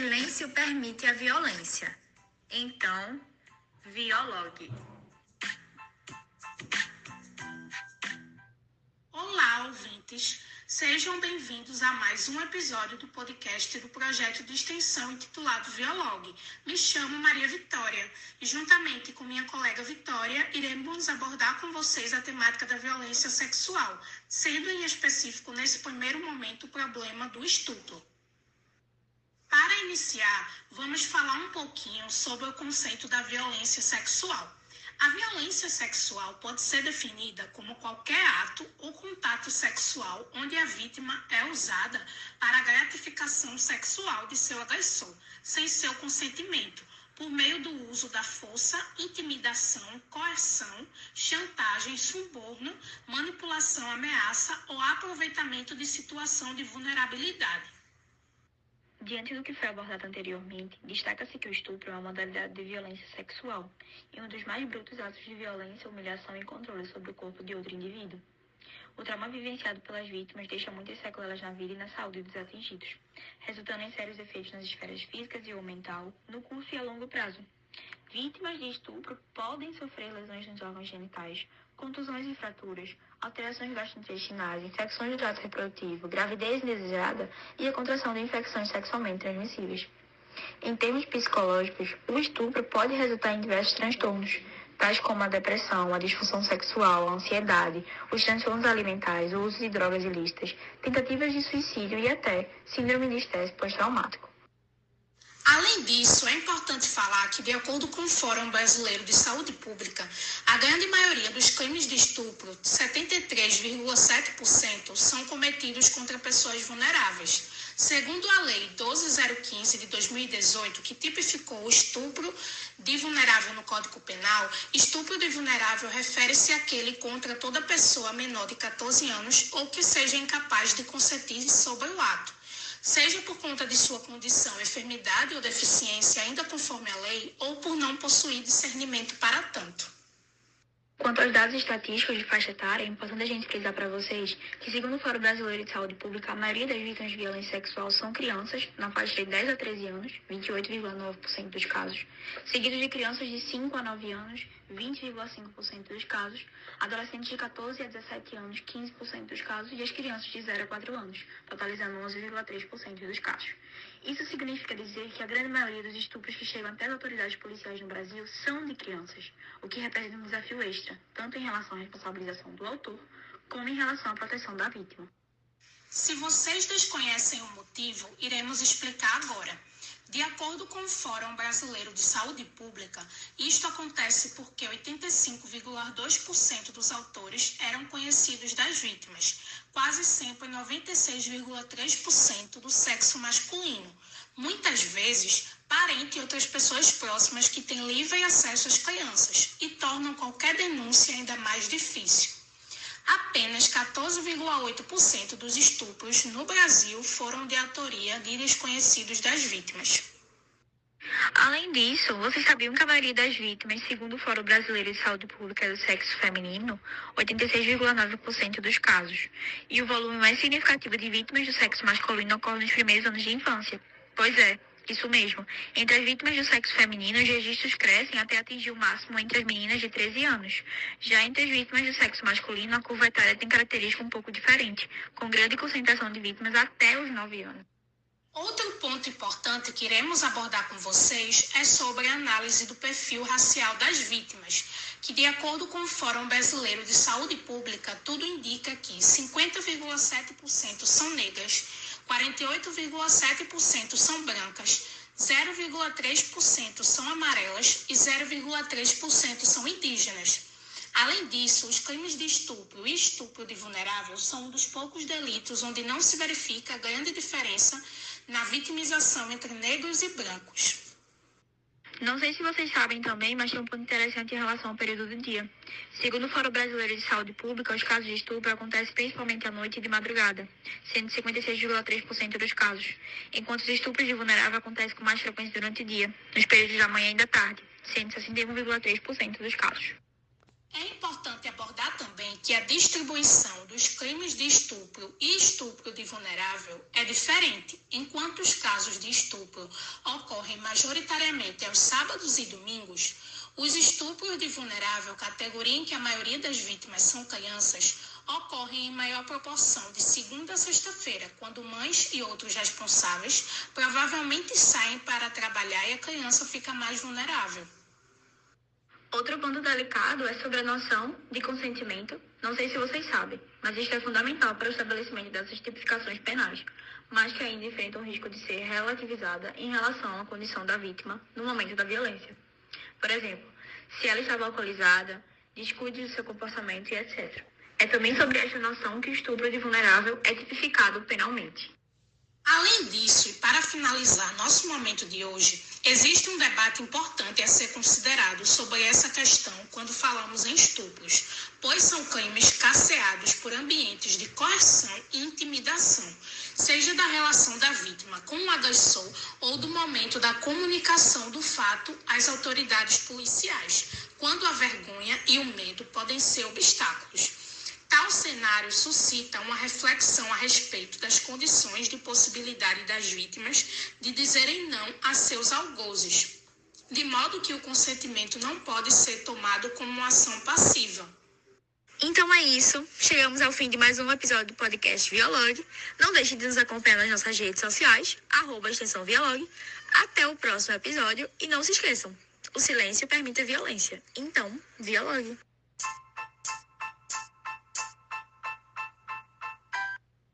silêncio permite a violência. Então, viologue. Olá, ouvintes. Sejam bem-vindos a mais um episódio do podcast do projeto de extensão intitulado Violog. Me chamo Maria Vitória e, juntamente com minha colega Vitória, iremos abordar com vocês a temática da violência sexual, sendo em específico, nesse primeiro momento, o problema do estupro. Para iniciar, vamos falar um pouquinho sobre o conceito da violência sexual. A violência sexual pode ser definida como qualquer ato ou contato sexual onde a vítima é usada para a gratificação sexual de seu agressor, sem seu consentimento, por meio do uso da força, intimidação, coerção, chantagem, suborno, manipulação, ameaça ou aproveitamento de situação de vulnerabilidade. Diante do que foi abordado anteriormente, destaca-se que o estupro é uma modalidade de violência sexual e um dos mais brutos atos de violência, humilhação e controle sobre o corpo de outro indivíduo. O trauma vivenciado pelas vítimas deixa muitas sequelas na vida e na saúde dos atingidos, resultando em sérios efeitos nas esferas físicas e ou mental, no curto e a longo prazo. Vítimas de estupro podem sofrer lesões nos órgãos genitais, contusões e fraturas, alterações gastrointestinais, infecções do trato reprodutivo, gravidez indesejada e a contração de infecções sexualmente transmissíveis. Em termos psicológicos, o estupro pode resultar em diversos transtornos, tais como a depressão, a disfunção sexual, a ansiedade, os transtornos alimentares, o uso de drogas ilícitas, tentativas de suicídio e até síndrome de estresse pós-traumático. Além disso, é importante falar que, de acordo com o Fórum Brasileiro de Saúde Pública, a grande maioria dos crimes de estupro, 73,7%, são cometidos contra pessoas vulneráveis. Segundo a Lei 12015 de 2018, que tipificou o estupro de vulnerável no Código Penal, estupro de vulnerável refere-se àquele contra toda pessoa menor de 14 anos ou que seja incapaz de consentir sobre o ato seja por conta de sua condição, enfermidade ou deficiência ainda conforme a lei, ou por não possuir discernimento para tanto. Quanto aos dados estatísticos de faixa etária, é importante a gente frisar para vocês que, segundo o Fórum Brasileiro de Saúde Pública, a maioria das vítimas de violência sexual são crianças, na faixa de 10 a 13 anos, 28,9% dos casos, seguidos de crianças de 5 a 9 anos, 20,5% dos casos, adolescentes de 14 a 17 anos, 15% dos casos, e as crianças de 0 a 4 anos, totalizando 11,3% dos casos. Isso significa dizer que a grande maioria dos estupros que chegam até as autoridades policiais no Brasil são de crianças, o que representa um desafio extra, tanto em relação à responsabilização do autor, como em relação à proteção da vítima. Se vocês desconhecem o motivo, iremos explicar agora. De acordo com o Fórum Brasileiro de Saúde Pública, isto acontece porque 85,2% dos autores eram conhecidos das vítimas, quase sempre 96,3% do sexo masculino, muitas vezes parente e outras pessoas próximas que têm livre acesso às crianças e tornam qualquer denúncia ainda mais difícil. Apenas 14,8% dos estupros no Brasil foram de autoria de desconhecidos das vítimas. Além disso, vocês sabiam que a maioria das vítimas, segundo o Fórum Brasileiro de Saúde Pública do Sexo Feminino, 86,9% dos casos, e o volume mais significativo de vítimas do sexo masculino ocorre nos primeiros anos de infância. Pois é, isso mesmo. Entre as vítimas do sexo feminino, os registros crescem até atingir o máximo entre as meninas de 13 anos. Já entre as vítimas do sexo masculino, a curva etária tem característica um pouco diferente, com grande concentração de vítimas até os 9 anos. Outro ponto importante que iremos abordar com vocês é sobre a análise do perfil racial das vítimas, que, de acordo com o Fórum Brasileiro de Saúde Pública, tudo indica que 50,7% são negras, 48,7% são brancas, 0,3% são amarelas e 0,3% são indígenas. Além disso, os crimes de estupro e estupro de vulnerável são um dos poucos delitos onde não se verifica grande diferença na vitimização entre negros e brancos. Não sei se vocês sabem também, mas tem um ponto interessante em relação ao período do dia. Segundo o Fórum Brasileiro de Saúde Pública, os casos de estupro acontecem principalmente à noite e de madrugada, sendo 56,3% dos casos, enquanto os estupros de vulnerável acontecem com mais frequência durante o dia, nos períodos da manhã e da tarde, sendo 61,3% dos casos. É importante abordar também que a distribuição dos crimes de estupro e estupro de vulnerável é diferente. Enquanto os casos de estupro ocorrem majoritariamente aos sábados e domingos, os estupros de vulnerável, categoria em que a maioria das vítimas são crianças, ocorrem em maior proporção de segunda a sexta-feira, quando mães e outros responsáveis provavelmente saem para trabalhar e a criança fica mais vulnerável. Outro ponto delicado é sobre a noção de consentimento. Não sei se vocês sabem, mas isso é fundamental para o estabelecimento dessas tipificações penais, mas que ainda enfrenta o risco de ser relativizada em relação à condição da vítima no momento da violência. Por exemplo, se ela estava alcoolizada, descuide do seu comportamento e etc. É também sobre esta noção que o estupro de vulnerável é tipificado penalmente. Além disso, e para finalizar nosso momento de hoje, existe um debate importante a ser considerado sobre essa questão quando falamos em estupros, pois são crimes casseados por ambientes de coerção e intimidação, seja da relação da vítima com o agressor ou do momento da comunicação do fato às autoridades policiais, quando a vergonha e o medo podem ser obstáculos. Tal cenário suscita uma reflexão a respeito das condições de possibilidade das vítimas de dizerem não a seus algozes, de modo que o consentimento não pode ser tomado como uma ação passiva. Então é isso. Chegamos ao fim de mais um episódio do podcast Violog. Não deixe de nos acompanhar nas nossas redes sociais, arroba extensão Violog. Até o próximo episódio e não se esqueçam, o silêncio permite a violência. Então, Violog.